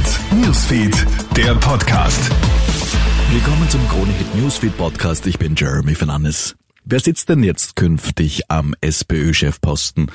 Hit Newsfeed, der Podcast. Willkommen zum Krone Hit Newsfeed Podcast. Ich bin Jeremy Fernandes. Wer sitzt denn jetzt künftig am SPÖ-Chefposten?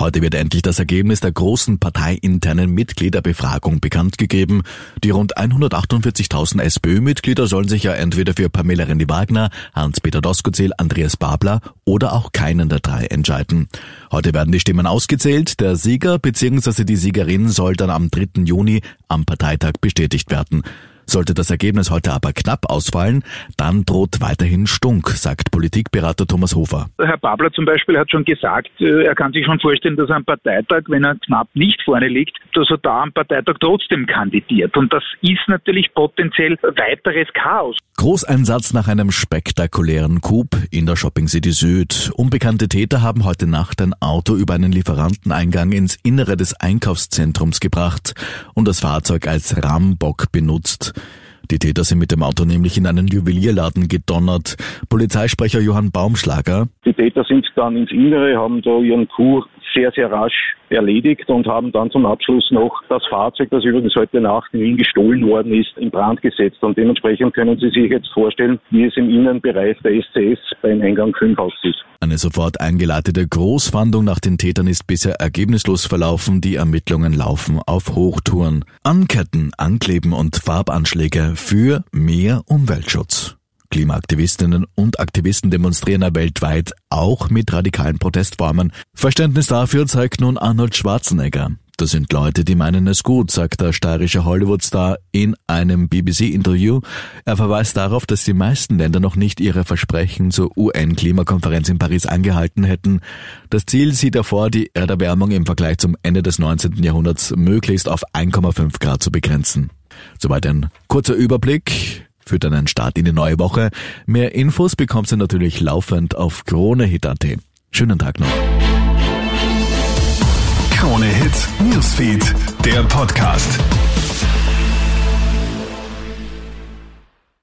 Heute wird endlich das Ergebnis der großen parteiinternen Mitgliederbefragung bekannt gegeben. Die rund 148.000 SPÖ-Mitglieder sollen sich ja entweder für Pamela Rendi-Wagner, Hans-Peter Doskozil, Andreas Babler oder auch keinen der drei entscheiden. Heute werden die Stimmen ausgezählt. Der Sieger bzw. die Siegerin soll dann am 3. Juni am Parteitag bestätigt werden. Sollte das Ergebnis heute aber knapp ausfallen, dann droht weiterhin Stunk, sagt Politikberater Thomas Hofer. Herr Babler zum Beispiel hat schon gesagt, äh, er kann sich schon vorstellen, dass er am Parteitag, wenn er knapp nicht vorne liegt, dass er da am Parteitag trotzdem kandidiert. Und das ist natürlich potenziell weiteres Chaos. Großeinsatz nach einem spektakulären Coup in der Shopping City Süd. Unbekannte Täter haben heute Nacht ein Auto über einen Lieferanteneingang ins Innere des Einkaufszentrums gebracht und das Fahrzeug als Rambock benutzt. Die Täter sind mit dem Auto nämlich in einen Juwelierladen gedonnert. Polizeisprecher Johann Baumschlager. Die Täter sind dann ins Innere, haben da ihren Coup sehr, sehr rasch erledigt und haben dann zum Abschluss noch das Fahrzeug, das übrigens heute Nacht in Wien gestohlen worden ist, in Brand gesetzt. Und dementsprechend können Sie sich jetzt vorstellen, wie es im Innenbereich der SCS beim Eingang 5 aussieht. Eine sofort eingeleitete Großfahndung nach den Tätern ist bisher ergebnislos verlaufen. Die Ermittlungen laufen auf Hochtouren. Anketten, Ankleben und Farbanschläge für mehr Umweltschutz. Klimaaktivistinnen und Aktivisten demonstrieren ja weltweit auch mit radikalen Protestformen. Verständnis dafür zeigt nun Arnold Schwarzenegger. Das sind Leute, die meinen es gut, sagt der steirische Hollywoodstar in einem BBC-Interview. Er verweist darauf, dass die meisten Länder noch nicht ihre Versprechen zur UN-Klimakonferenz in Paris angehalten hätten. Das Ziel sieht er vor, die Erderwärmung im Vergleich zum Ende des 19. Jahrhunderts möglichst auf 1,5 Grad zu begrenzen. Soweit ein kurzer Überblick für deinen Start in die neue Woche. Mehr Infos bekommst du natürlich laufend auf KroneHit.at. Schönen Tag noch. Krone Hit Newsfeed, der Podcast.